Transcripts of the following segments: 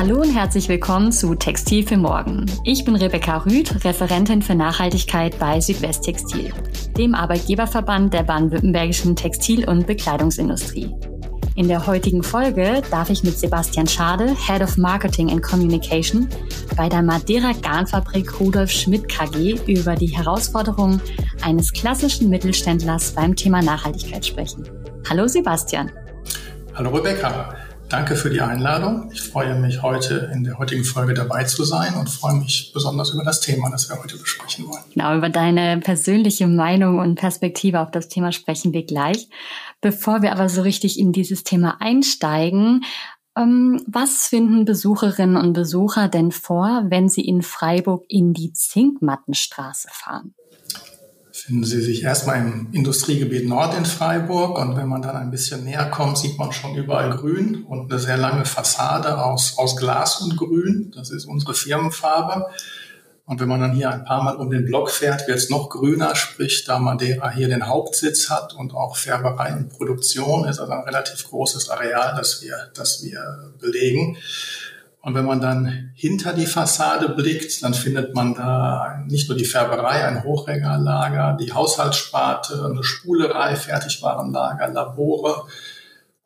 Hallo und herzlich willkommen zu Textil für Morgen. Ich bin Rebecca Rüth, Referentin für Nachhaltigkeit bei Südwesttextil, dem Arbeitgeberverband der baden-württembergischen Textil- und Bekleidungsindustrie. In der heutigen Folge darf ich mit Sebastian Schade, Head of Marketing and Communication, bei der Madeira Garnfabrik Rudolf Schmidt KG über die Herausforderungen eines klassischen Mittelständlers beim Thema Nachhaltigkeit sprechen. Hallo Sebastian. Hallo Rebecca. Danke für die Einladung. Ich freue mich, heute in der heutigen Folge dabei zu sein und freue mich besonders über das Thema, das wir heute besprechen wollen. Genau, über deine persönliche Meinung und Perspektive auf das Thema sprechen wir gleich. Bevor wir aber so richtig in dieses Thema einsteigen, ähm, was finden Besucherinnen und Besucher denn vor, wenn sie in Freiburg in die Zinkmattenstraße fahren? Finden Sie sich erstmal im Industriegebiet Nord in Freiburg und wenn man dann ein bisschen näher kommt, sieht man schon überall Grün und eine sehr lange Fassade aus, aus Glas und Grün. Das ist unsere Firmenfarbe. Und wenn man dann hier ein paar Mal um den Block fährt, wird es noch grüner, sprich da Madeira hier den Hauptsitz hat und auch Färberei und Produktion ist also ein relativ großes Areal, das wir, das wir belegen. Und wenn man dann hinter die Fassade blickt, dann findet man da nicht nur die Färberei, ein Hochregallager, die Haushaltssparte, eine Spulerei, Fertigwarenlager, Labore,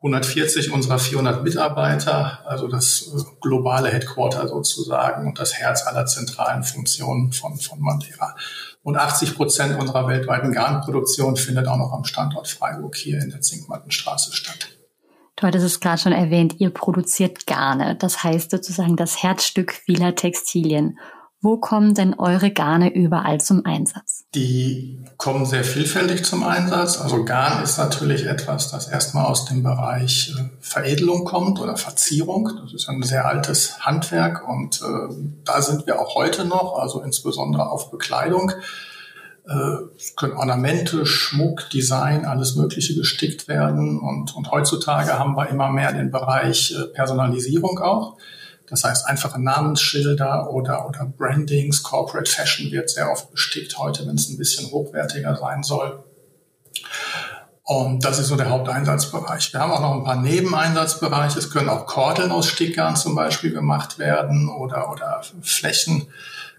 140 unserer 400 Mitarbeiter, also das äh, globale Headquarter sozusagen und das Herz aller zentralen Funktionen von, von Madeira. Und 80 Prozent unserer weltweiten Garnproduktion findet auch noch am Standort Freiburg hier in der Zinkmattenstraße statt. Du hattest es gerade schon erwähnt, ihr produziert Garne. Das heißt sozusagen das Herzstück vieler Textilien. Wo kommen denn eure Garne überall zum Einsatz? Die kommen sehr vielfältig zum Einsatz. Also Garn ist natürlich etwas, das erstmal aus dem Bereich äh, Veredelung kommt oder Verzierung. Das ist ein sehr altes Handwerk und äh, da sind wir auch heute noch, also insbesondere auf Bekleidung. Äh, können Ornamente, Schmuck, Design, alles Mögliche gestickt werden. Und, und heutzutage haben wir immer mehr den Bereich äh, Personalisierung auch. Das heißt, einfache Namensschilder oder, oder Brandings, Corporate Fashion wird sehr oft bestickt heute, wenn es ein bisschen hochwertiger sein soll. Und das ist so der Haupteinsatzbereich. Wir haben auch noch ein paar Nebeneinsatzbereiche. Es können auch Kordeln aus Stickern zum Beispiel gemacht werden oder, oder Flächen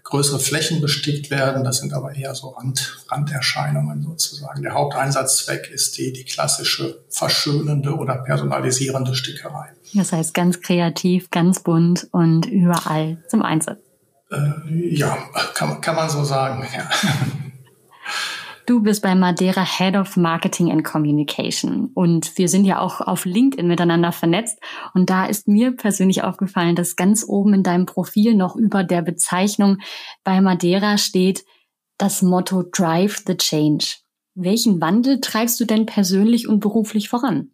größere Flächen bestickt werden. Das sind aber eher so Rand, Randerscheinungen sozusagen. Der Haupteinsatzzweck ist die, die klassische verschönende oder personalisierende Stickerei. Das heißt ganz kreativ, ganz bunt und überall zum Einsatz. Äh, ja, kann, kann man so sagen, ja. Du bist bei Madeira Head of Marketing and Communication und wir sind ja auch auf LinkedIn miteinander vernetzt und da ist mir persönlich aufgefallen, dass ganz oben in deinem Profil noch über der Bezeichnung bei Madeira steht das Motto Drive the Change. Welchen Wandel treibst du denn persönlich und beruflich voran?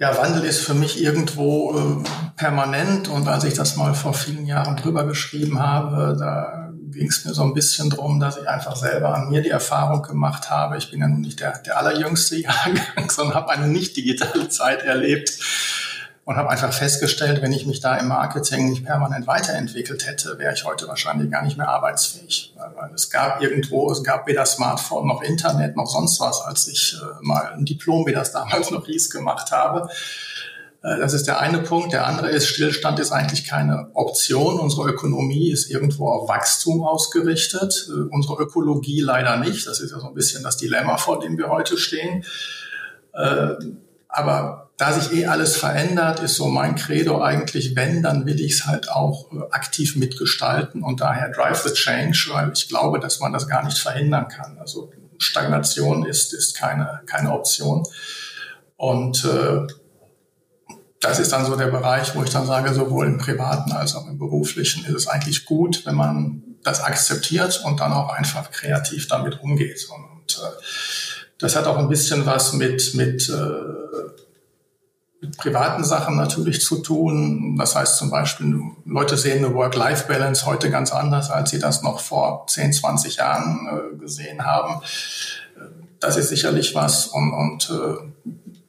Ja, Wandel ist für mich irgendwo äh, permanent und als ich das mal vor vielen Jahren drüber geschrieben habe, da ging es mir so ein bisschen drum, dass ich einfach selber an mir die Erfahrung gemacht habe. Ich bin ja nun nicht der, der allerjüngste Jahrgang, sondern habe eine nicht digitale Zeit erlebt und habe einfach festgestellt, wenn ich mich da im Marketing nicht permanent weiterentwickelt hätte, wäre ich heute wahrscheinlich gar nicht mehr arbeitsfähig. Weil es gab irgendwo, es gab weder Smartphone noch Internet noch sonst was, als ich äh, mal ein Diplom, wie das damals noch hieß, gemacht habe. Äh, das ist der eine Punkt. Der andere ist, Stillstand ist eigentlich keine Option. Unsere Ökonomie ist irgendwo auf Wachstum ausgerichtet. Äh, unsere Ökologie leider nicht. Das ist ja so ein bisschen das Dilemma, vor dem wir heute stehen. Äh, aber da sich eh alles verändert, ist so mein Credo eigentlich, wenn, dann will ich es halt auch aktiv mitgestalten und daher Drive the Change, weil ich glaube, dass man das gar nicht verhindern kann. Also Stagnation ist, ist keine, keine Option. Und äh, das ist dann so der Bereich, wo ich dann sage, sowohl im privaten als auch im beruflichen ist es eigentlich gut, wenn man das akzeptiert und dann auch einfach kreativ damit umgeht. Und äh, das hat auch ein bisschen was mit, mit, äh, mit privaten Sachen natürlich zu tun. Das heißt zum Beispiel, Leute sehen eine Work-Life-Balance heute ganz anders, als sie das noch vor 10, 20 Jahren äh, gesehen haben. Das ist sicherlich was. Und, und äh,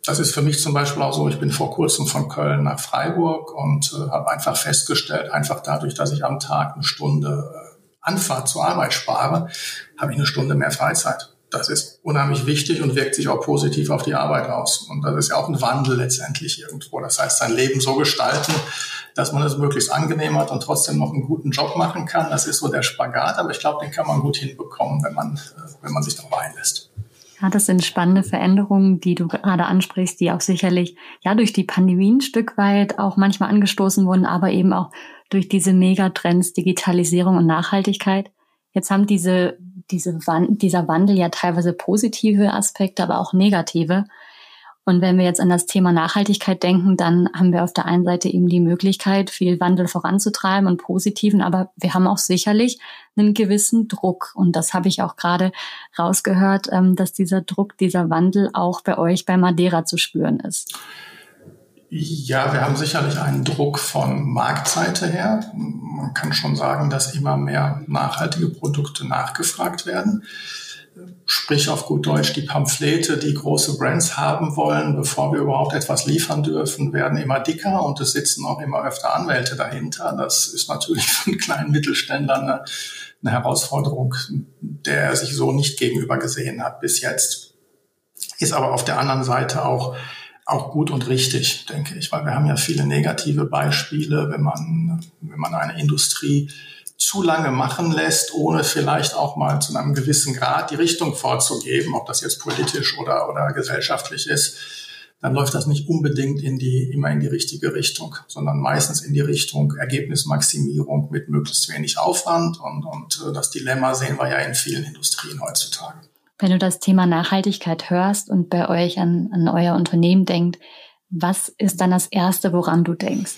das ist für mich zum Beispiel auch so, ich bin vor kurzem von Köln nach Freiburg und äh, habe einfach festgestellt, einfach dadurch, dass ich am Tag eine Stunde äh, Anfahrt zur Arbeit spare, habe ich eine Stunde mehr Freizeit. Das ist unheimlich wichtig und wirkt sich auch positiv auf die Arbeit aus. Und das ist ja auch ein Wandel letztendlich irgendwo. Das heißt, sein Leben so gestalten, dass man es möglichst angenehm hat und trotzdem noch einen guten Job machen kann. Das ist so der Spagat, aber ich glaube, den kann man gut hinbekommen, wenn man, äh, wenn man sich darauf einlässt. Ja, das sind spannende Veränderungen, die du gerade ansprichst, die auch sicherlich ja durch die Pandemie ein Stück weit auch manchmal angestoßen wurden, aber eben auch durch diese Megatrends Digitalisierung und Nachhaltigkeit. Jetzt haben diese, diese dieser Wandel ja teilweise positive Aspekte, aber auch negative. Und wenn wir jetzt an das Thema Nachhaltigkeit denken, dann haben wir auf der einen Seite eben die Möglichkeit, viel Wandel voranzutreiben und positiven, aber wir haben auch sicherlich einen gewissen Druck. Und das habe ich auch gerade rausgehört, ähm, dass dieser Druck, dieser Wandel auch bei euch bei Madeira zu spüren ist. Ja, wir haben sicherlich einen Druck von Marktseite her. Man kann schon sagen, dass immer mehr nachhaltige Produkte nachgefragt werden sprich auf gut Deutsch, die Pamphlete, die große Brands haben wollen, bevor wir überhaupt etwas liefern dürfen, werden immer dicker und es sitzen auch immer öfter Anwälte dahinter. Das ist natürlich für einen kleinen Mittelständler eine, eine Herausforderung, der er sich so nicht gegenüber gesehen hat bis jetzt. Ist aber auf der anderen Seite auch auch gut und richtig, denke ich, weil wir haben ja viele negative Beispiele, wenn man, wenn man eine Industrie zu lange machen lässt, ohne vielleicht auch mal zu einem gewissen Grad die Richtung vorzugeben, ob das jetzt politisch oder, oder gesellschaftlich ist, dann läuft das nicht unbedingt in die, immer in die richtige Richtung, sondern meistens in die Richtung Ergebnismaximierung mit möglichst wenig Aufwand. Und, und äh, das Dilemma sehen wir ja in vielen Industrien heutzutage. Wenn du das Thema Nachhaltigkeit hörst und bei euch an, an euer Unternehmen denkt, was ist dann das Erste, woran du denkst?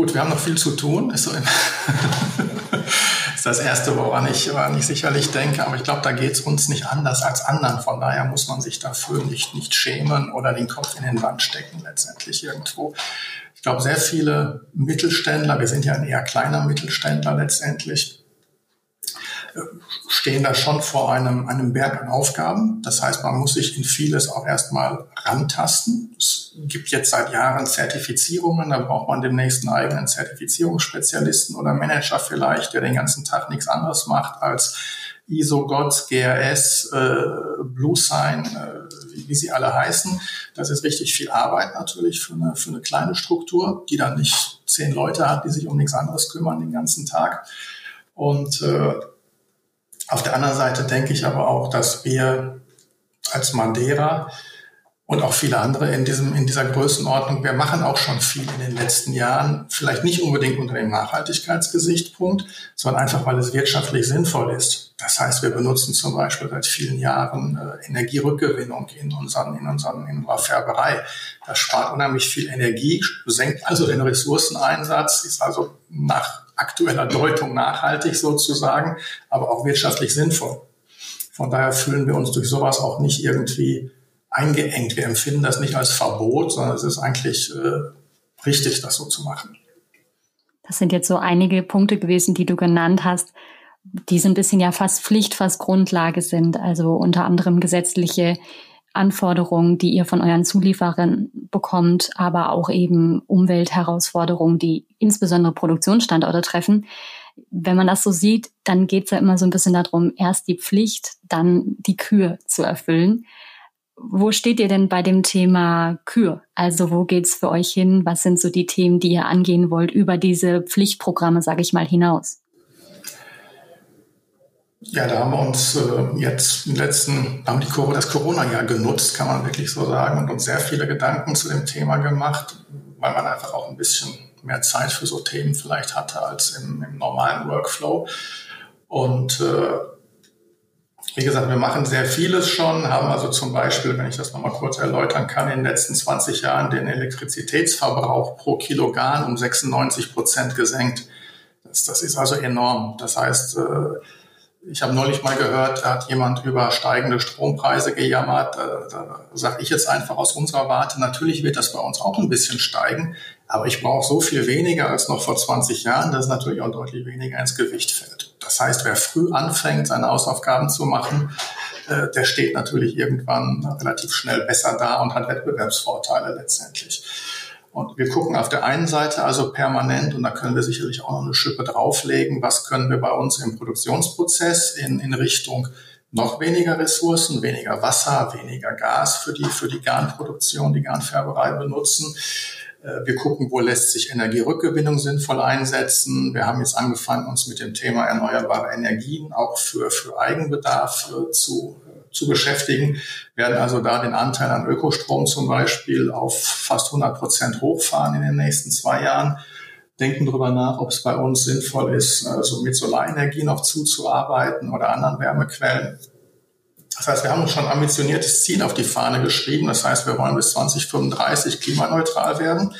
Gut, wir haben noch viel zu tun. Ist, so ist das Erste, woran ich, woran ich sicherlich denke. Aber ich glaube, da geht es uns nicht anders als anderen. Von daher muss man sich dafür nicht, nicht schämen oder den Kopf in den Wand stecken letztendlich irgendwo. Ich glaube, sehr viele Mittelständler, wir sind ja ein eher kleiner Mittelständler letztendlich, stehen da schon vor einem, einem Berg an Aufgaben. Das heißt, man muss sich in vieles auch erstmal rantasten. Es gibt jetzt seit Jahren Zertifizierungen, da braucht man demnächst einen eigenen Zertifizierungsspezialisten oder Manager vielleicht, der den ganzen Tag nichts anderes macht als ISO, GOTS, GRS, äh, BlueSign, äh, wie, wie sie alle heißen. Das ist richtig viel Arbeit natürlich für eine, für eine kleine Struktur, die dann nicht zehn Leute hat, die sich um nichts anderes kümmern den ganzen Tag. Und äh, auf der anderen Seite denke ich aber auch, dass wir als Madeira und auch viele andere in diesem, in dieser Größenordnung, wir machen auch schon viel in den letzten Jahren, vielleicht nicht unbedingt unter dem Nachhaltigkeitsgesichtspunkt, sondern einfach, weil es wirtschaftlich sinnvoll ist. Das heißt, wir benutzen zum Beispiel seit vielen Jahren äh, Energierückgewinnung in unseren, in unseren, in unserer Färberei. Das spart unheimlich viel Energie, senkt also den Ressourceneinsatz, ist also nach aktueller Deutung nachhaltig sozusagen, aber auch wirtschaftlich sinnvoll. Von daher fühlen wir uns durch sowas auch nicht irgendwie eingeengt. Wir empfinden das nicht als Verbot, sondern es ist eigentlich äh, richtig, das so zu machen. Das sind jetzt so einige Punkte gewesen, die du genannt hast, die so ein bisschen ja fast Pflicht, fast Grundlage sind. Also unter anderem gesetzliche Anforderungen, die ihr von euren Zulieferern bekommt, aber auch eben Umweltherausforderungen, die insbesondere Produktionsstandorte treffen. Wenn man das so sieht, dann geht es ja immer so ein bisschen darum, erst die Pflicht, dann die Kür zu erfüllen. Wo steht ihr denn bei dem Thema Kür? Also wo geht's für euch hin? Was sind so die Themen, die ihr angehen wollt über diese Pflichtprogramme, sage ich mal, hinaus? Ja, da haben wir uns äh, jetzt im letzten, haben die das Corona-Jahr genutzt, kann man wirklich so sagen, und uns sehr viele Gedanken zu dem Thema gemacht, weil man einfach auch ein bisschen mehr Zeit für so Themen vielleicht hatte als im, im normalen Workflow. Und äh, wie gesagt, wir machen sehr vieles schon, haben also zum Beispiel, wenn ich das nochmal kurz erläutern kann, in den letzten 20 Jahren den Elektrizitätsverbrauch pro Kilogramm um 96 Prozent gesenkt. Das, das ist also enorm. Das heißt, äh, ich habe neulich mal gehört, da hat jemand über steigende Strompreise gejammert. Da, da sage ich jetzt einfach aus unserer Warte, natürlich wird das bei uns auch ein bisschen steigen, aber ich brauche so viel weniger als noch vor 20 Jahren, dass natürlich auch deutlich weniger ins Gewicht fällt. Das heißt, wer früh anfängt, seine Hausaufgaben zu machen, äh, der steht natürlich irgendwann relativ schnell besser da und hat Wettbewerbsvorteile letztendlich. Und wir gucken auf der einen Seite also permanent, und da können wir sicherlich auch noch eine Schippe drauflegen, was können wir bei uns im Produktionsprozess in, in Richtung noch weniger Ressourcen, weniger Wasser, weniger Gas für die, für die Garnproduktion, die Garnfärberei benutzen. Äh, wir gucken, wo lässt sich Energierückgewinnung sinnvoll einsetzen. Wir haben jetzt angefangen, uns mit dem Thema erneuerbare Energien auch für, für Eigenbedarf äh, zu zu beschäftigen, werden also da den Anteil an Ökostrom zum Beispiel auf fast 100 Prozent hochfahren in den nächsten zwei Jahren. Denken darüber nach, ob es bei uns sinnvoll ist, also mit Solarenergie noch zuzuarbeiten oder anderen Wärmequellen. Das heißt, wir haben uns schon ein ambitioniertes Ziel auf die Fahne geschrieben. Das heißt, wir wollen bis 2035 klimaneutral werden.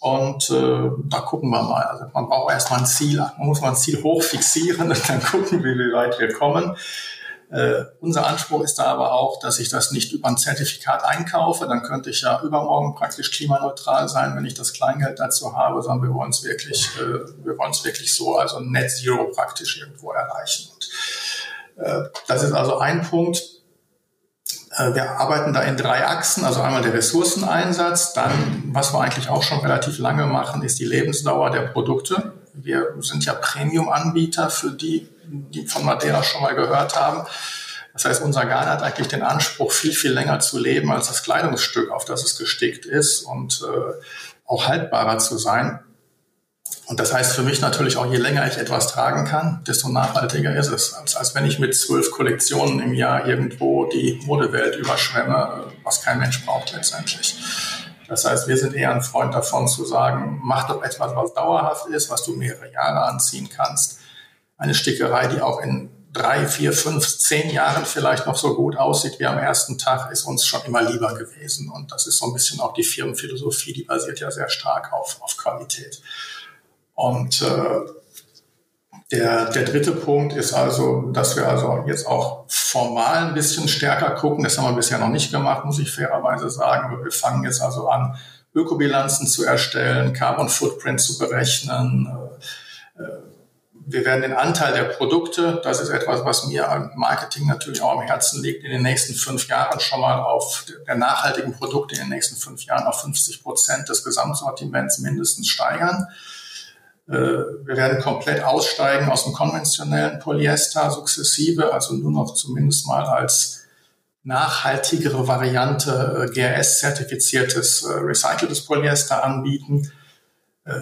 Und äh, da gucken wir mal. Also man braucht erstmal ein Ziel. Man muss mal ein Ziel hoch fixieren und dann gucken, wie weit wir kommen. Äh, unser Anspruch ist da aber auch, dass ich das nicht über ein Zertifikat einkaufe. Dann könnte ich ja übermorgen praktisch klimaneutral sein, wenn ich das Kleingeld dazu habe, sondern wir wollen es wirklich, äh, wir wollen es wirklich so, also Net Zero praktisch irgendwo erreichen. Und, äh, das ist also ein Punkt. Äh, wir arbeiten da in drei Achsen, also einmal der Ressourceneinsatz, dann, was wir eigentlich auch schon relativ lange machen, ist die Lebensdauer der Produkte. Wir sind ja Premium-Anbieter für die die von Madeira schon mal gehört haben. Das heißt, unser Garn hat eigentlich den Anspruch, viel, viel länger zu leben als das Kleidungsstück, auf das es gestickt ist und äh, auch haltbarer zu sein. Und das heißt für mich natürlich auch, je länger ich etwas tragen kann, desto nachhaltiger ist es, als, als wenn ich mit zwölf Kollektionen im Jahr irgendwo die Modewelt überschwemme, was kein Mensch braucht letztendlich. Das heißt, wir sind eher ein Freund davon zu sagen, mach doch etwas, was dauerhaft ist, was du mehrere Jahre anziehen kannst eine Stickerei, die auch in drei, vier, fünf, zehn Jahren vielleicht noch so gut aussieht wie am ersten Tag, ist uns schon immer lieber gewesen. Und das ist so ein bisschen auch die Firmenphilosophie, die basiert ja sehr stark auf, auf Qualität. Und äh, der, der dritte Punkt ist also, dass wir also jetzt auch formal ein bisschen stärker gucken. Das haben wir bisher noch nicht gemacht, muss ich fairerweise sagen. Wir fangen jetzt also an, Ökobilanzen zu erstellen, Carbon Footprint zu berechnen, äh, äh wir werden den Anteil der Produkte, das ist etwas, was mir am Marketing natürlich auch am Herzen liegt, in den nächsten fünf Jahren schon mal auf der nachhaltigen Produkte in den nächsten fünf Jahren auf 50 Prozent des Gesamtsortiments mindestens steigern. Äh, wir werden komplett aussteigen aus dem konventionellen Polyester sukzessive, also nur noch zumindest mal als nachhaltigere Variante äh, GRS-zertifiziertes äh, recyceltes Polyester anbieten.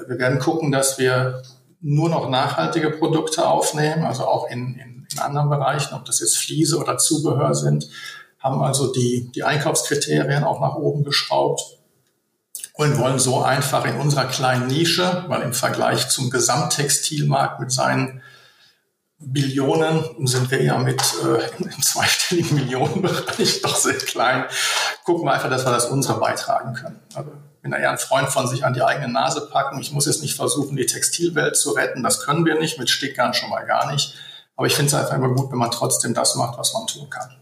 Wir werden gucken, dass wir nur noch nachhaltige Produkte aufnehmen, also auch in, in, in anderen Bereichen, ob das jetzt Fliese oder Zubehör sind, haben also die, die Einkaufskriterien auch nach oben geschraubt und wollen so einfach in unserer kleinen Nische, weil im Vergleich zum Gesamttextilmarkt mit seinen Billionen sind wir ja mit äh, im zweistelligen Millionenbereich doch sehr klein. Gucken wir einfach, dass wir das unsere beitragen können. Also bin eher ein Freund von sich an die eigene Nase packen. Ich muss jetzt nicht versuchen, die Textilwelt zu retten. Das können wir nicht, mit Stickern schon mal gar nicht. Aber ich finde es einfach immer gut, wenn man trotzdem das macht, was man tun kann.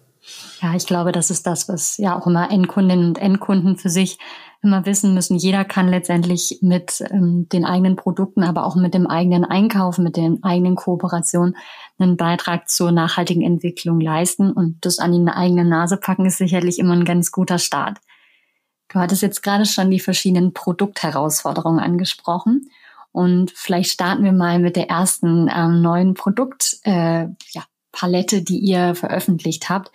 Ja, ich glaube, das ist das, was ja auch immer Endkundinnen und Endkunden für sich immer wissen müssen. Jeder kann letztendlich mit ähm, den eigenen Produkten, aber auch mit dem eigenen Einkauf, mit den eigenen Kooperationen einen Beitrag zur nachhaltigen Entwicklung leisten. Und das an die eigene Nase packen ist sicherlich immer ein ganz guter Start. Du hattest jetzt gerade schon die verschiedenen Produktherausforderungen angesprochen. Und vielleicht starten wir mal mit der ersten ähm, neuen Produktpalette, äh, ja, die ihr veröffentlicht habt.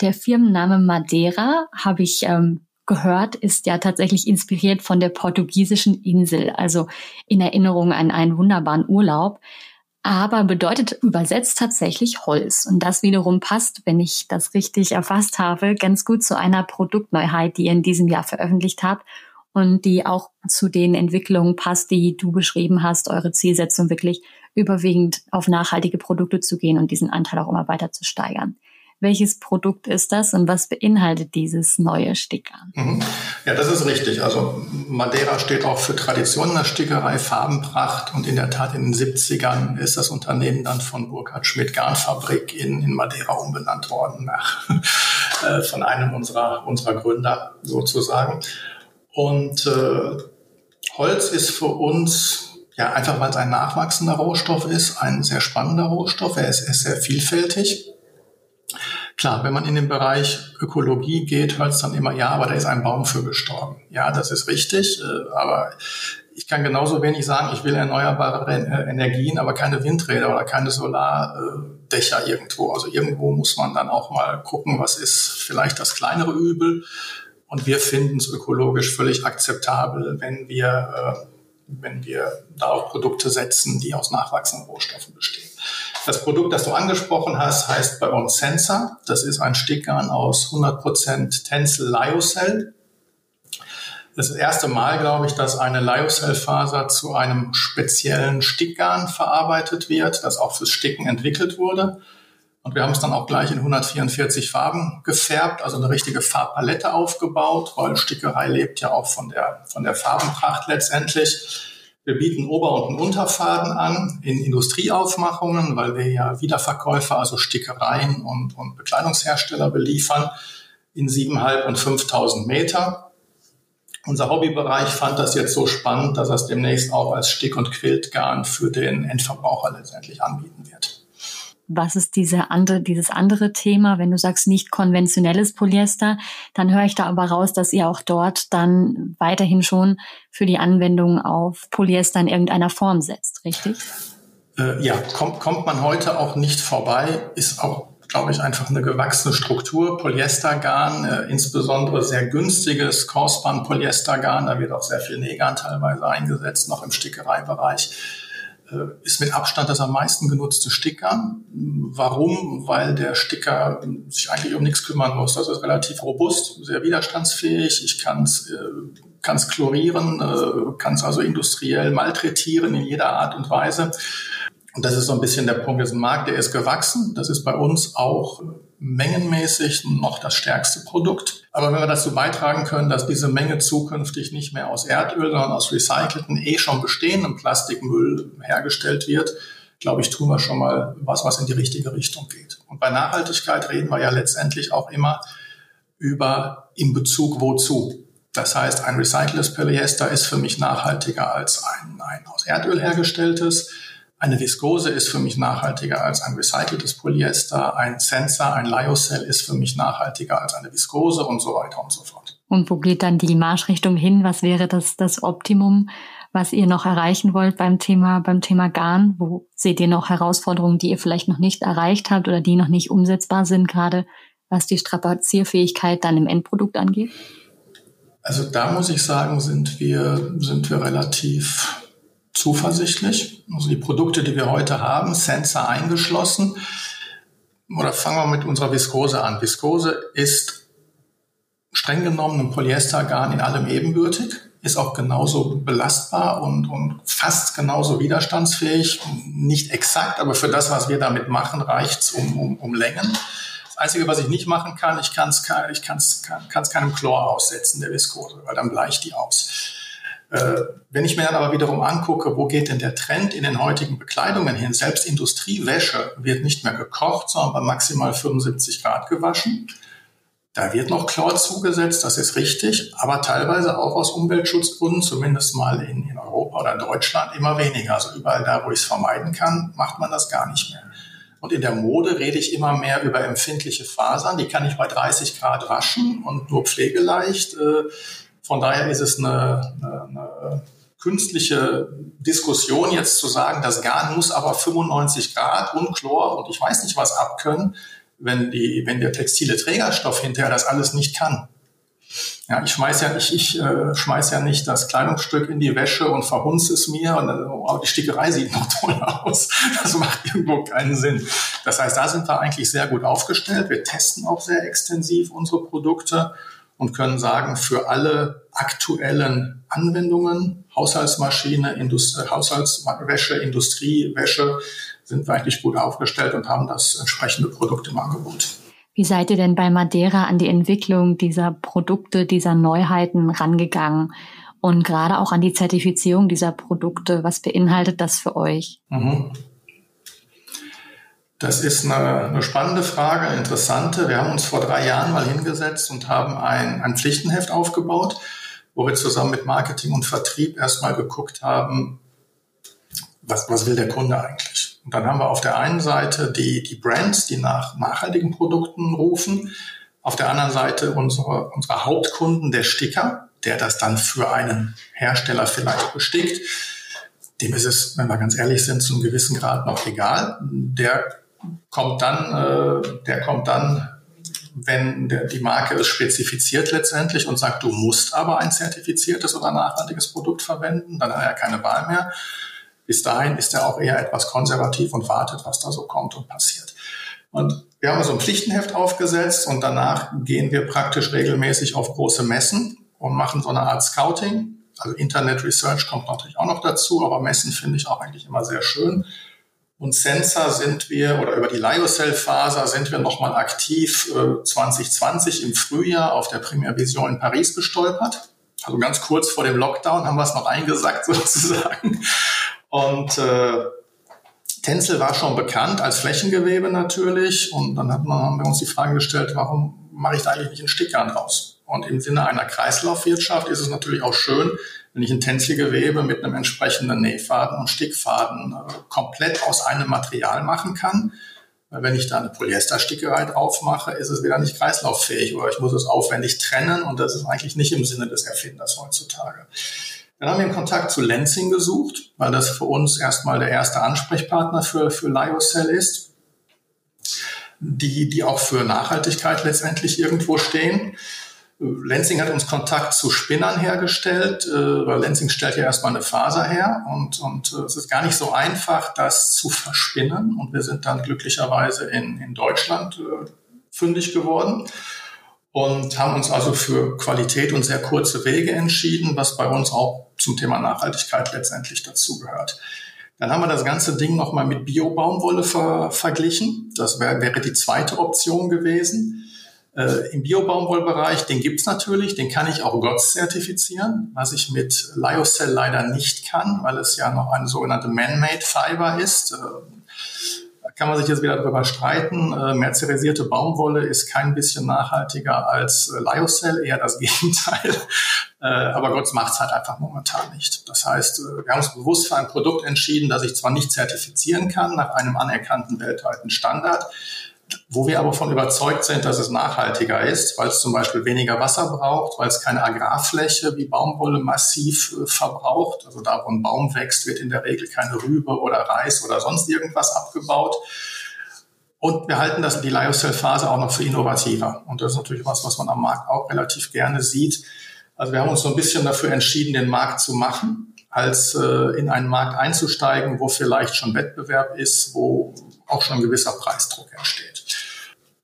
Der Firmenname Madeira habe ich ähm, gehört, ist ja tatsächlich inspiriert von der portugiesischen Insel, also in Erinnerung an einen wunderbaren Urlaub aber bedeutet übersetzt tatsächlich Holz. Und das wiederum passt, wenn ich das richtig erfasst habe, ganz gut zu einer Produktneuheit, die ihr in diesem Jahr veröffentlicht habt und die auch zu den Entwicklungen passt, die du beschrieben hast, eure Zielsetzung wirklich überwiegend auf nachhaltige Produkte zu gehen und diesen Anteil auch immer weiter zu steigern. Welches Produkt ist das und was beinhaltet dieses neue Stickgarn? Mhm. Ja, das ist richtig. Also Madeira steht auch für Tradition in der Stickerei, Farbenpracht und in der Tat in den 70ern ist das Unternehmen dann von Burkhard Schmidt Garnfabrik in, in Madeira umbenannt worden nach, äh, von einem unserer, unserer Gründer sozusagen. Und äh, Holz ist für uns ja, einfach weil es ein nachwachsender Rohstoff ist, ein sehr spannender Rohstoff. Er ist, ist sehr vielfältig. Klar, wenn man in den Bereich Ökologie geht, hört es dann immer, ja, aber da ist ein Baum für gestorben. Ja, das ist richtig, äh, aber ich kann genauso wenig sagen, ich will erneuerbare äh, Energien, aber keine Windräder oder keine Solardächer irgendwo. Also irgendwo muss man dann auch mal gucken, was ist vielleicht das kleinere Übel. Und wir finden es ökologisch völlig akzeptabel, wenn wir äh, wenn wir da auf Produkte setzen, die aus nachwachsenden Rohstoffen bestehen. Das Produkt, das du angesprochen hast, heißt bei uns Sensor. Das ist ein Stickgarn aus 100% Tencel Lyocell. Das ist das erste Mal, glaube ich, dass eine Lyocell-Faser zu einem speziellen Stickgarn verarbeitet wird, das auch fürs Sticken entwickelt wurde. Und wir haben es dann auch gleich in 144 Farben gefärbt, also eine richtige Farbpalette aufgebaut, weil Stickerei lebt ja auch von der, von der Farbenpracht letztendlich. Wir bieten Ober- und Unterfaden an in Industrieaufmachungen, weil wir ja Wiederverkäufer, also Stickereien und, und Bekleidungshersteller beliefern in 7.500 und 5.000 Meter. Unser Hobbybereich fand das jetzt so spannend, dass er es demnächst auch als Stick- und Quiltgarn für den Endverbraucher letztendlich anbieten wird was ist diese andere, dieses andere Thema? Wenn du sagst nicht konventionelles Polyester, dann höre ich da aber raus, dass ihr auch dort dann weiterhin schon für die Anwendung auf Polyester in irgendeiner Form setzt, richtig? Äh, ja, kommt, kommt man heute auch nicht vorbei, ist auch glaube ich, einfach eine gewachsene Struktur. Polyestergarn, äh, insbesondere sehr günstiges Korsband-Polyestergarn, da wird auch sehr viel Negan teilweise eingesetzt, noch im Stickereibereich ist mit Abstand das am meisten genutzte Sticker. Warum? Weil der Sticker sich eigentlich um nichts kümmern muss. Das ist relativ robust, sehr widerstandsfähig. Ich kann es äh, kann's chlorieren, äh, kann es also industriell malträtieren in jeder Art und Weise. Und das ist so ein bisschen der Punkt. Das ist ein Markt, der ist gewachsen. Das ist bei uns auch mengenmäßig noch das stärkste Produkt. Aber wenn wir dazu beitragen können, dass diese Menge zukünftig nicht mehr aus Erdöl, sondern aus recycelten, eh schon bestehenden Plastikmüll hergestellt wird, glaube ich, tun wir schon mal was, was in die richtige Richtung geht. Und bei Nachhaltigkeit reden wir ja letztendlich auch immer über in Bezug wozu. Das heißt, ein recyceltes Polyester ist für mich nachhaltiger als ein, ein aus Erdöl hergestelltes. Eine Viskose ist für mich nachhaltiger als ein recyceltes Polyester. Ein Sensor, ein Lyocell ist für mich nachhaltiger als eine Viskose und so weiter und so fort. Und wo geht dann die Marschrichtung hin? Was wäre das, das Optimum, was ihr noch erreichen wollt beim Thema, beim Thema Garn? Wo seht ihr noch Herausforderungen, die ihr vielleicht noch nicht erreicht habt oder die noch nicht umsetzbar sind, gerade was die Strapazierfähigkeit dann im Endprodukt angeht? Also da muss ich sagen, sind wir, sind wir relativ zuversichtlich. Also die Produkte, die wir heute haben, Sensor eingeschlossen. Oder fangen wir mit unserer Viskose an. Viskose ist streng genommen ein Polyestergarn in allem ebenbürtig, ist auch genauso belastbar und, und fast genauso widerstandsfähig. Nicht exakt, aber für das, was wir damit machen, reicht's um, um, um Längen. Das Einzige, was ich nicht machen kann, ich kann es ich kann's, kann, keinem Chlor aussetzen, der Viskose, weil dann bleicht die aus. Äh, wenn ich mir dann aber wiederum angucke, wo geht denn der Trend in den heutigen Bekleidungen hin? Selbst Industriewäsche wird nicht mehr gekocht, sondern bei maximal 75 Grad gewaschen. Da wird noch Chlor zugesetzt, das ist richtig, aber teilweise auch aus Umweltschutzgründen, zumindest mal in, in Europa oder Deutschland, immer weniger. Also überall da, wo ich es vermeiden kann, macht man das gar nicht mehr. Und in der Mode rede ich immer mehr über empfindliche Fasern. Die kann ich bei 30 Grad waschen und nur pflegeleicht. Äh, von daher ist es eine, eine, eine künstliche Diskussion jetzt zu sagen, das Garn muss aber 95 Grad und Chlor und ich weiß nicht was abkönnen, wenn, die, wenn der textile Trägerstoff hinterher das alles nicht kann. Ja, ich schmeiß ja, ich, ich äh, schmeiß ja nicht das Kleidungsstück in die Wäsche und verhunze es mir und oh, die Stickerei sieht noch toll aus. Das macht irgendwo keinen Sinn. Das heißt, da sind wir eigentlich sehr gut aufgestellt. Wir testen auch sehr extensiv unsere Produkte und können sagen, für alle aktuellen Anwendungen, Haushaltsmaschine, Indust äh, Haushaltswäsche, Industriewäsche, sind wir eigentlich gut aufgestellt und haben das entsprechende Produkt im Angebot. Wie seid ihr denn bei Madeira an die Entwicklung dieser Produkte, dieser Neuheiten rangegangen? Und gerade auch an die Zertifizierung dieser Produkte, was beinhaltet das für euch? Mhm. Das ist eine, eine, spannende Frage, eine interessante. Wir haben uns vor drei Jahren mal hingesetzt und haben ein, ein Pflichtenheft aufgebaut, wo wir zusammen mit Marketing und Vertrieb erstmal geguckt haben, was, was will der Kunde eigentlich? Und dann haben wir auf der einen Seite die, die Brands, die nach nachhaltigen Produkten rufen, auf der anderen Seite unsere, unsere Hauptkunden, der Sticker, der das dann für einen Hersteller vielleicht bestickt. Dem ist es, wenn wir ganz ehrlich sind, zu einem gewissen Grad noch egal. Der kommt dann, äh, der kommt dann, wenn der, die Marke es spezifiziert letztendlich und sagt, du musst aber ein zertifiziertes oder nachhaltiges Produkt verwenden, dann hat er keine Wahl mehr. Bis dahin ist er auch eher etwas konservativ und wartet, was da so kommt und passiert. Und wir haben also ein Pflichtenheft aufgesetzt und danach gehen wir praktisch regelmäßig auf große Messen und machen so eine Art Scouting. Also Internet Research kommt natürlich auch noch dazu, aber Messen finde ich auch eigentlich immer sehr schön. Und Sensor sind wir, oder über die Lyocell-Faser sind wir nochmal aktiv äh, 2020 im Frühjahr auf der Premier Vision in Paris gestolpert. Also ganz kurz vor dem Lockdown haben wir es noch eingesackt sozusagen. Und äh, Tencel war schon bekannt als Flächengewebe natürlich. Und dann man, haben wir uns die Frage gestellt, warum mache ich da eigentlich nicht einen Sticker draus? Und im Sinne einer Kreislaufwirtschaft ist es natürlich auch schön, wenn ich ein Tänzelgewebe mit einem entsprechenden Nähfaden und Stickfaden äh, komplett aus einem Material machen kann. Wenn ich da eine Polyesterstickerei drauf mache, ist es wieder nicht kreislauffähig oder ich muss es aufwendig trennen und das ist eigentlich nicht im Sinne des Erfinders heutzutage. Dann haben wir einen Kontakt zu Lenzing gesucht, weil das für uns erstmal der erste Ansprechpartner für, für Lyocell ist, die, die auch für Nachhaltigkeit letztendlich irgendwo stehen. Lenzing hat uns Kontakt zu Spinnern hergestellt, äh, weil Lenzing stellt ja erstmal eine Faser her und, und äh, es ist gar nicht so einfach, das zu verspinnen. Und wir sind dann glücklicherweise in, in Deutschland äh, fündig geworden und haben uns also für Qualität und sehr kurze Wege entschieden, was bei uns auch zum Thema Nachhaltigkeit letztendlich dazugehört. Dann haben wir das ganze Ding nochmal mit Bio-Baumwolle ver verglichen. Das wär, wäre die zweite Option gewesen. Äh, Im Bio-Baumwollbereich, den gibt's natürlich, den kann ich auch GOTS zertifizieren, was ich mit Lyocell leider nicht kann, weil es ja noch eine sogenannte Man-Made Fiber ist. Äh, da kann man sich jetzt wieder darüber streiten. Äh, merzerisierte Baumwolle ist kein bisschen nachhaltiger als äh, Lyocell, eher das Gegenteil. Äh, aber GOTS macht's halt einfach momentan nicht. Das heißt, äh, wir haben uns bewusst für ein Produkt entschieden, das ich zwar nicht zertifizieren kann nach einem anerkannten weltweiten Standard, wo wir aber von überzeugt sind, dass es nachhaltiger ist, weil es zum Beispiel weniger Wasser braucht, weil es keine Agrarfläche wie Baumwolle massiv äh, verbraucht. Also da, wo ein Baum wächst, wird in der Regel keine Rübe oder Reis oder sonst irgendwas abgebaut. Und wir halten das, die Lyocell-Phase auch noch für innovativer. Und das ist natürlich was, was man am Markt auch relativ gerne sieht. Also wir haben uns so ein bisschen dafür entschieden, den Markt zu machen, als äh, in einen Markt einzusteigen, wo vielleicht schon Wettbewerb ist, wo auch schon ein gewisser Preisdruck entsteht.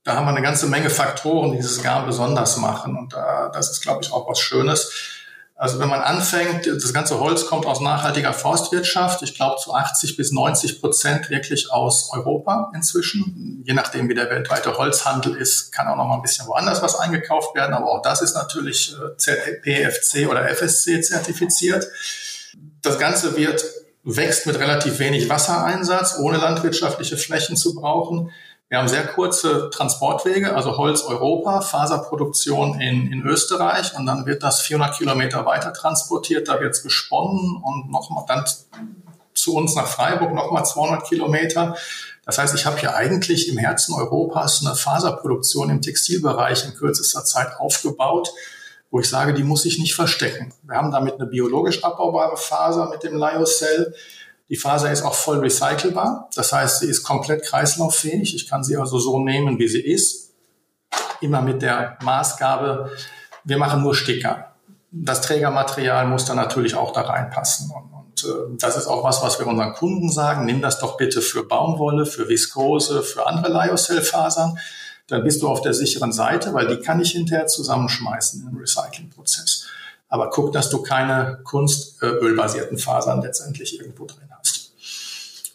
Da haben wir eine ganze Menge Faktoren, die dieses Garn besonders machen. Und da, das ist, glaube ich, auch was Schönes. Also wenn man anfängt, das ganze Holz kommt aus nachhaltiger Forstwirtschaft. Ich glaube zu 80 bis 90 Prozent wirklich aus Europa inzwischen. Je nachdem, wie der weltweite Holzhandel ist, kann auch noch mal ein bisschen woanders was eingekauft werden. Aber auch das ist natürlich äh, PFC oder FSC zertifiziert. Das Ganze wird wächst mit relativ wenig Wassereinsatz, ohne landwirtschaftliche Flächen zu brauchen. Wir haben sehr kurze Transportwege, also Holz Europa, Faserproduktion in, in Österreich und dann wird das 400 Kilometer weiter transportiert, da wird es gesponnen und nochmal dann zu uns nach Freiburg nochmal 200 Kilometer. Das heißt, ich habe hier eigentlich im Herzen Europas eine Faserproduktion im Textilbereich in kürzester Zeit aufgebaut, wo ich sage, die muss ich nicht verstecken. Wir haben damit eine biologisch abbaubare Faser mit dem Lyocell. Die Faser ist auch voll recycelbar. Das heißt, sie ist komplett kreislauffähig. Ich kann sie also so nehmen, wie sie ist. Immer mit der Maßgabe, wir machen nur Sticker. Das Trägermaterial muss dann natürlich auch da reinpassen. Und, und äh, das ist auch was, was wir unseren Kunden sagen. Nimm das doch bitte für Baumwolle, für Viskose, für andere Lyocell-Fasern dann bist du auf der sicheren Seite, weil die kann ich hinterher zusammenschmeißen im Recyclingprozess. Aber guck, dass du keine kunstölbasierten Fasern letztendlich irgendwo drin hast.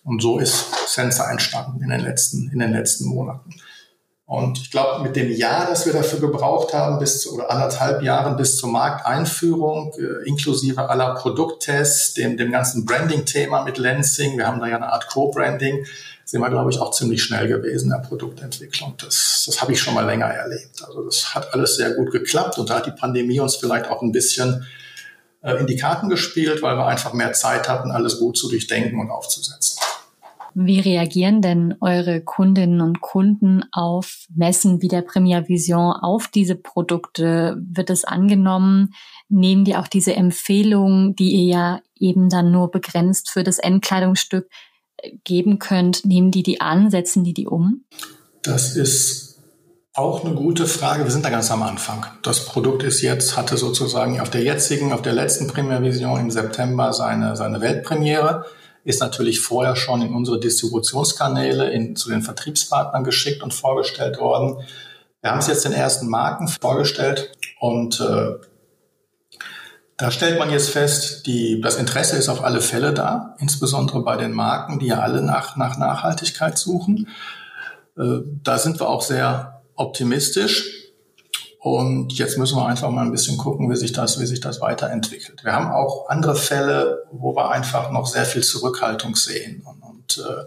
Und so ist Sensor entstanden in den letzten, in den letzten Monaten. Und ich glaube, mit dem Jahr, das wir dafür gebraucht haben, bis zu, oder anderthalb Jahren bis zur Markteinführung, äh, inklusive aller Produkttests, dem, dem ganzen Branding-Thema mit Lansing, wir haben da ja eine Art Co-Branding, sind wir, glaube ich, auch ziemlich schnell gewesen in der Produktentwicklung. Das, das habe ich schon mal länger erlebt. Also das hat alles sehr gut geklappt und da hat die Pandemie uns vielleicht auch ein bisschen äh, in die Karten gespielt, weil wir einfach mehr Zeit hatten, alles gut zu durchdenken und aufzusetzen. Wie reagieren denn eure Kundinnen und Kunden auf Messen wie der Premier Vision auf diese Produkte? Wird es angenommen? Nehmen die auch diese Empfehlungen, die ihr ja eben dann nur begrenzt für das Endkleidungsstück äh, geben könnt, nehmen die die an, setzen die die um? Das ist auch eine gute Frage. Wir sind da ganz am Anfang. Das Produkt ist jetzt, hatte sozusagen auf der jetzigen, auf der letzten Premier Vision im September seine, seine Weltpremiere ist natürlich vorher schon in unsere Distributionskanäle in, zu den Vertriebspartnern geschickt und vorgestellt worden. Wir haben es jetzt den ersten Marken vorgestellt und äh, da stellt man jetzt fest, die, das Interesse ist auf alle Fälle da, insbesondere bei den Marken, die ja alle nach, nach Nachhaltigkeit suchen. Äh, da sind wir auch sehr optimistisch. Und jetzt müssen wir einfach mal ein bisschen gucken, wie sich das, wie sich das weiterentwickelt. Wir haben auch andere Fälle, wo wir einfach noch sehr viel Zurückhaltung sehen. Und, und äh,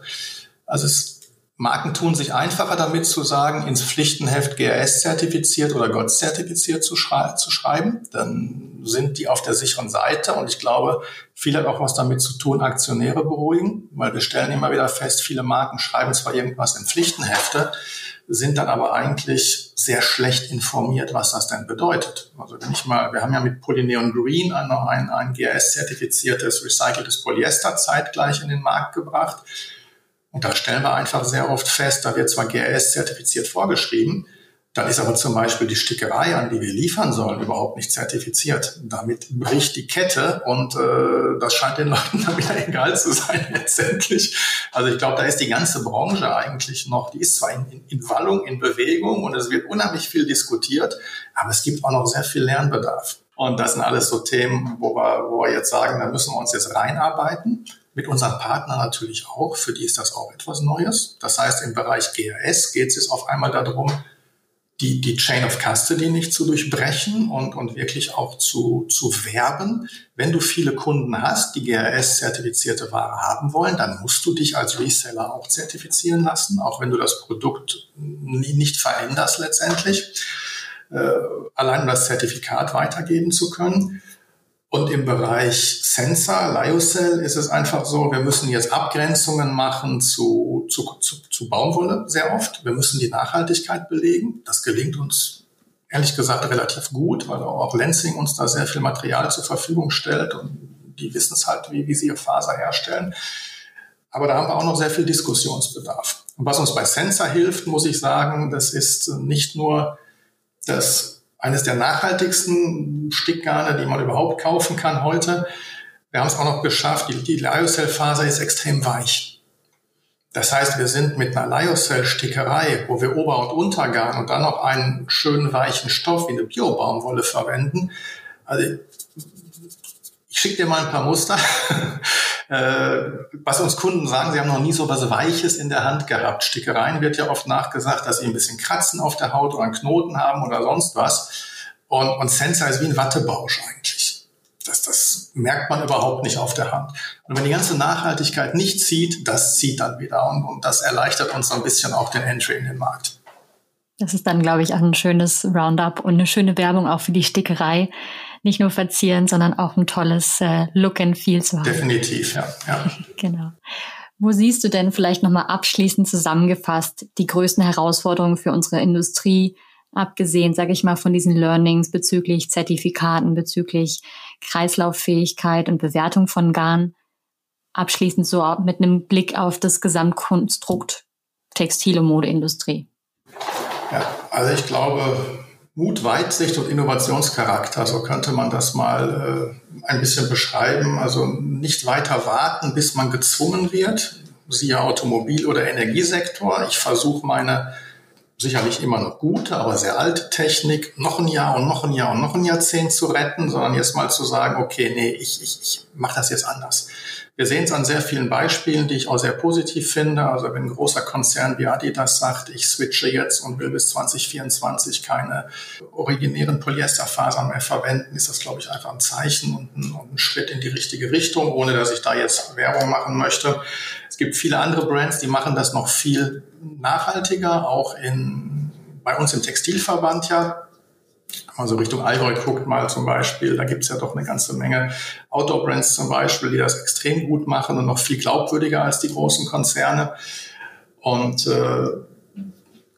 also es, Marken tun sich einfacher damit zu sagen, ins Pflichtenheft GRS zertifiziert oder GOTS zertifiziert zu, schrei zu schreiben. Dann sind die auf der sicheren Seite. Und ich glaube, viel hat auch was damit zu tun, Aktionäre beruhigen, weil wir stellen immer wieder fest, viele Marken schreiben zwar irgendwas in Pflichtenhefte, sind dann aber eigentlich sehr schlecht informiert, was das denn bedeutet. Also wenn ich mal, wir haben ja mit Polyneon Green ein, ein, ein GRS-zertifiziertes recyceltes Polyester zeitgleich in den Markt gebracht. Und da stellen wir einfach sehr oft fest, da wird zwar GRS-zertifiziert vorgeschrieben, dann ist aber zum Beispiel die Stickerei, an die wir liefern sollen, überhaupt nicht zertifiziert. Damit bricht die Kette und äh, das scheint den Leuten dann wieder egal zu sein letztendlich. Also ich glaube, da ist die ganze Branche eigentlich noch, die ist zwar in, in, in Wallung, in Bewegung und es wird unheimlich viel diskutiert, aber es gibt auch noch sehr viel Lernbedarf. Und das sind alles so Themen, wo wir, wo wir jetzt sagen, da müssen wir uns jetzt reinarbeiten. Mit unseren Partnern natürlich auch, für die ist das auch etwas Neues. Das heißt, im Bereich GRS geht es jetzt auf einmal darum, die, die Chain of Custody nicht zu durchbrechen und, und wirklich auch zu, zu werben. Wenn du viele Kunden hast, die GRS-zertifizierte Ware haben wollen, dann musst du dich als Reseller auch zertifizieren lassen, auch wenn du das Produkt nie, nicht veränderst letztendlich. Äh, allein um das Zertifikat weitergeben zu können. Und im Bereich Sensor, Lyocell ist es einfach so, wir müssen jetzt Abgrenzungen machen zu, zu, zu, zu Baumwolle sehr oft. Wir müssen die Nachhaltigkeit belegen. Das gelingt uns ehrlich gesagt relativ gut, weil auch Lansing uns da sehr viel Material zur Verfügung stellt und die wissen es halt, wie, wie sie ihre Faser herstellen. Aber da haben wir auch noch sehr viel Diskussionsbedarf. Und was uns bei Sensor hilft, muss ich sagen, das ist nicht nur das eines der nachhaltigsten Stickgarne, die man überhaupt kaufen kann heute. Wir haben es auch noch geschafft, die, die Lyocell-Faser ist extrem weich. Das heißt, wir sind mit einer Lyocell-Stickerei, wo wir Ober- und Untergarn und dann noch einen schönen weichen Stoff wie eine Bio-Baumwolle verwenden. Also ich schicke dir mal ein paar Muster. äh, was uns Kunden sagen, sie haben noch nie so was Weiches in der Hand gehabt. Stickereien wird ja oft nachgesagt, dass sie ein bisschen Kratzen auf der Haut oder einen Knoten haben oder sonst was. Und, und Sensor ist wie ein Wattebausch eigentlich. Das, das merkt man überhaupt nicht auf der Hand. Und wenn die ganze Nachhaltigkeit nicht zieht, das zieht dann wieder. Und, und das erleichtert uns so ein bisschen auch den Entry in den Markt. Das ist dann, glaube ich, auch ein schönes Roundup und eine schöne Werbung auch für die Stickerei nicht nur verzieren, sondern auch ein tolles äh, Look and Feel zu haben. Definitiv, ja. ja. genau. Wo siehst du denn vielleicht nochmal abschließend zusammengefasst die größten Herausforderungen für unsere Industrie, abgesehen, sage ich mal, von diesen Learnings bezüglich Zertifikaten, bezüglich Kreislauffähigkeit und Bewertung von Garn? Abschließend so mit einem Blick auf das Gesamtkonstrukt Textil- und Modeindustrie. Ja, also ich glaube, Mut, Weitsicht und Innovationscharakter, so könnte man das mal äh, ein bisschen beschreiben. Also nicht weiter warten, bis man gezwungen wird, siehe Automobil- oder Energiesektor. Ich versuche meine sicherlich immer noch gute, aber sehr alte Technik, noch ein Jahr und noch ein Jahr und noch ein Jahrzehnt zu retten, sondern jetzt mal zu sagen, okay, nee, ich, ich, ich mache das jetzt anders. Wir sehen es an sehr vielen Beispielen, die ich auch sehr positiv finde. Also wenn ein großer Konzern wie Adidas sagt, ich switche jetzt und will bis 2024 keine originären Polyesterfasern mehr verwenden, ist das, glaube ich, einfach ein Zeichen und ein, und ein Schritt in die richtige Richtung, ohne dass ich da jetzt Werbung machen möchte. Es gibt viele andere Brands, die machen das noch viel nachhaltiger, auch in, bei uns im Textilverband ja also Richtung Allgäu guckt mal zum Beispiel, da gibt es ja doch eine ganze Menge Outdoor-Brands zum Beispiel, die das extrem gut machen und noch viel glaubwürdiger als die großen Konzerne. Und äh,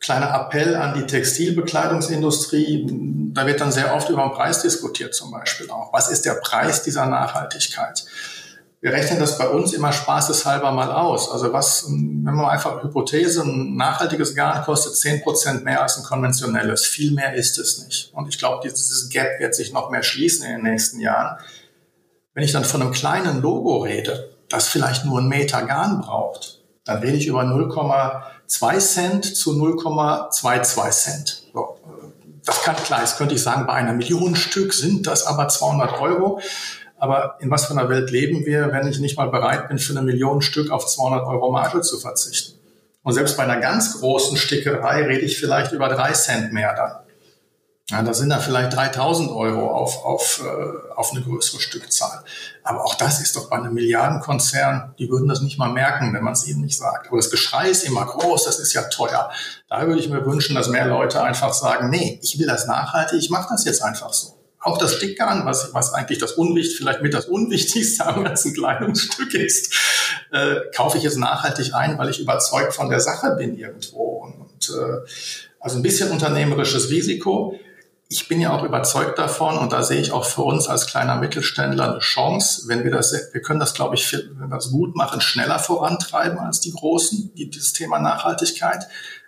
kleiner Appell an die Textilbekleidungsindustrie, da wird dann sehr oft über den Preis diskutiert zum Beispiel auch. Was ist der Preis dieser Nachhaltigkeit? Wir rechnen das bei uns immer spaßeshalber mal aus. Also was, wenn man einfach Hypothese, ein nachhaltiges Garn kostet zehn Prozent mehr als ein konventionelles. Viel mehr ist es nicht. Und ich glaube, dieses Gap wird sich noch mehr schließen in den nächsten Jahren. Wenn ich dann von einem kleinen Logo rede, das vielleicht nur einen Meter Garn braucht, dann rede ich über 0,2 Cent zu 0,22 Cent. Das kann klar, jetzt könnte ich sagen, bei einer Million Stück sind das aber 200 Euro. Aber in was für einer Welt leben wir, wenn ich nicht mal bereit bin, für eine Million Stück auf 200 Euro Marge zu verzichten? Und selbst bei einer ganz großen Stickerei rede ich vielleicht über drei Cent mehr dann. Ja, da sind dann vielleicht 3000 Euro auf, auf, äh, auf eine größere Stückzahl. Aber auch das ist doch bei einem Milliardenkonzern, die würden das nicht mal merken, wenn man es ihnen nicht sagt. Aber das Geschrei ist immer groß, das ist ja teuer. Da würde ich mir wünschen, dass mehr Leute einfach sagen, nee, ich will das nachhaltig, ich mache das jetzt einfach so auch das Stickgarn, was, was eigentlich das Unwicht, vielleicht mit das Unwichtigste am ganzen Kleidungsstück ist, äh, kaufe ich es nachhaltig ein, weil ich überzeugt von der Sache bin irgendwo. Und äh, also ein bisschen unternehmerisches Risiko. Ich bin ja auch überzeugt davon und da sehe ich auch für uns als kleiner Mittelständler eine Chance, wenn wir das, wir können das, glaube ich, wenn wir das gut machen, schneller vorantreiben als die Großen, die, dieses Thema Nachhaltigkeit.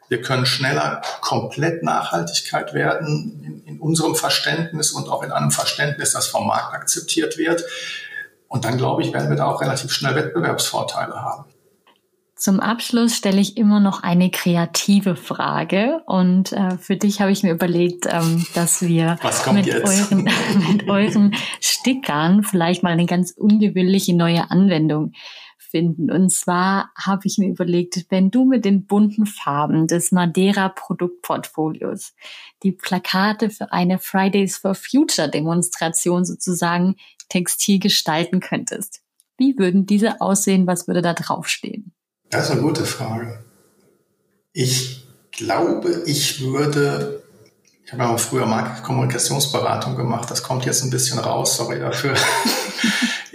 Wir können schneller komplett Nachhaltigkeit werden in, in, unserem Verständnis und auch in einem Verständnis, das vom Markt akzeptiert wird. Und dann, glaube ich, werden wir da auch relativ schnell Wettbewerbsvorteile haben. Zum Abschluss stelle ich immer noch eine kreative Frage und äh, für dich habe ich mir überlegt, ähm, dass wir mit euren, mit euren Stickern vielleicht mal eine ganz ungewöhnliche neue Anwendung finden. Und zwar habe ich mir überlegt, wenn du mit den bunten Farben des Madeira Produktportfolios die Plakate für eine Fridays for Future Demonstration sozusagen textil gestalten könntest, wie würden diese aussehen? Was würde da draufstehen? Das ist eine gute Frage. Ich glaube, ich würde ich habe ja auch früher Marktkommunikationsberatung gemacht. Das kommt jetzt ein bisschen raus, sorry dafür.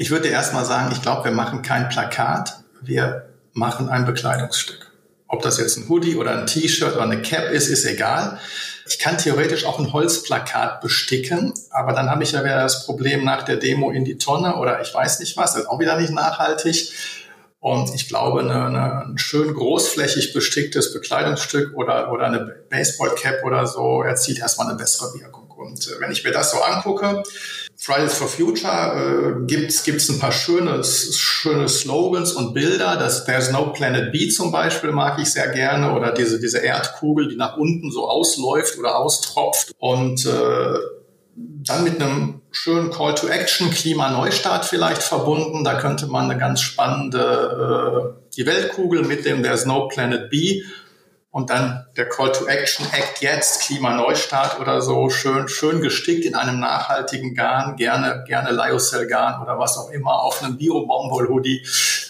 Ich würde erst mal sagen, ich glaube, wir machen kein Plakat, wir machen ein Bekleidungsstück. Ob das jetzt ein Hoodie oder ein T-Shirt oder eine Cap ist, ist egal. Ich kann theoretisch auch ein Holzplakat besticken, aber dann habe ich ja wieder das Problem nach der Demo in die Tonne oder ich weiß nicht was, das ist auch wieder nicht nachhaltig. Und ich glaube, eine, eine, ein schön großflächig besticktes Bekleidungsstück oder, oder eine Baseballcap oder so erzielt erstmal eine bessere Wirkung. Und äh, wenn ich mir das so angucke, Fridays for Future äh, gibt's gibt's ein paar schöne, schöne Slogans und Bilder. Das There's No Planet B zum Beispiel mag ich sehr gerne oder diese diese Erdkugel, die nach unten so ausläuft oder austropft und äh, dann mit einem schönen Call to Action, Klimaneustart vielleicht verbunden. Da könnte man eine ganz spannende, äh, die Weltkugel mit dem There's no Planet B und dann der Call to Action, Act jetzt, Klimaneustart oder so, schön, schön gestickt in einem nachhaltigen Garn, gerne, gerne Lyocell-Garn oder was auch immer, auf einem Bio-Baumwoll-Hoodie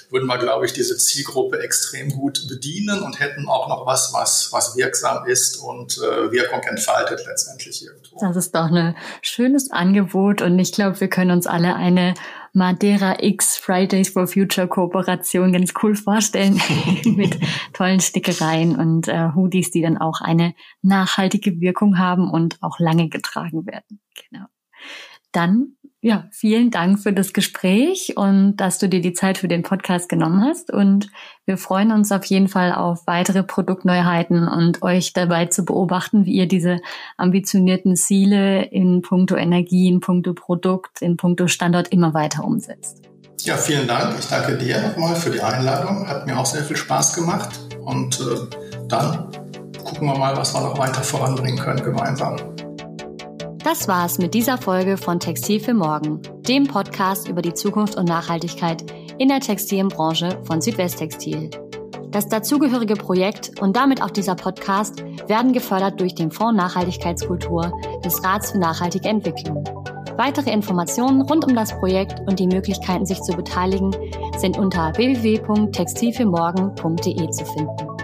würden wir, glaube ich, diese Zielgruppe extrem gut bedienen und hätten auch noch was, was, was wirksam ist und äh, Wirkung entfaltet letztendlich irgendwo. Das ist doch ein schönes Angebot und ich glaube, wir können uns alle eine Madeira X Fridays for Future Kooperation ganz cool vorstellen mit tollen Stickereien und äh, Hoodies, die dann auch eine nachhaltige Wirkung haben und auch lange getragen werden. Genau. Dann ja, vielen Dank für das Gespräch und dass du dir die Zeit für den Podcast genommen hast. Und wir freuen uns auf jeden Fall auf weitere Produktneuheiten und euch dabei zu beobachten, wie ihr diese ambitionierten Ziele in puncto Energie, in puncto Produkt, in puncto Standort immer weiter umsetzt. Ja, vielen Dank. Ich danke dir nochmal für die Einladung. Hat mir auch sehr viel Spaß gemacht. Und äh, dann gucken wir mal, was wir noch weiter voranbringen können gemeinsam. Das war's mit dieser Folge von Textil für Morgen, dem Podcast über die Zukunft und Nachhaltigkeit in der Textilbranche von Südwesttextil. Das dazugehörige Projekt und damit auch dieser Podcast werden gefördert durch den Fonds Nachhaltigkeitskultur des Rats für nachhaltige Entwicklung. Weitere Informationen rund um das Projekt und die Möglichkeiten, sich zu beteiligen, sind unter www.textilfürmorgen.de zu finden.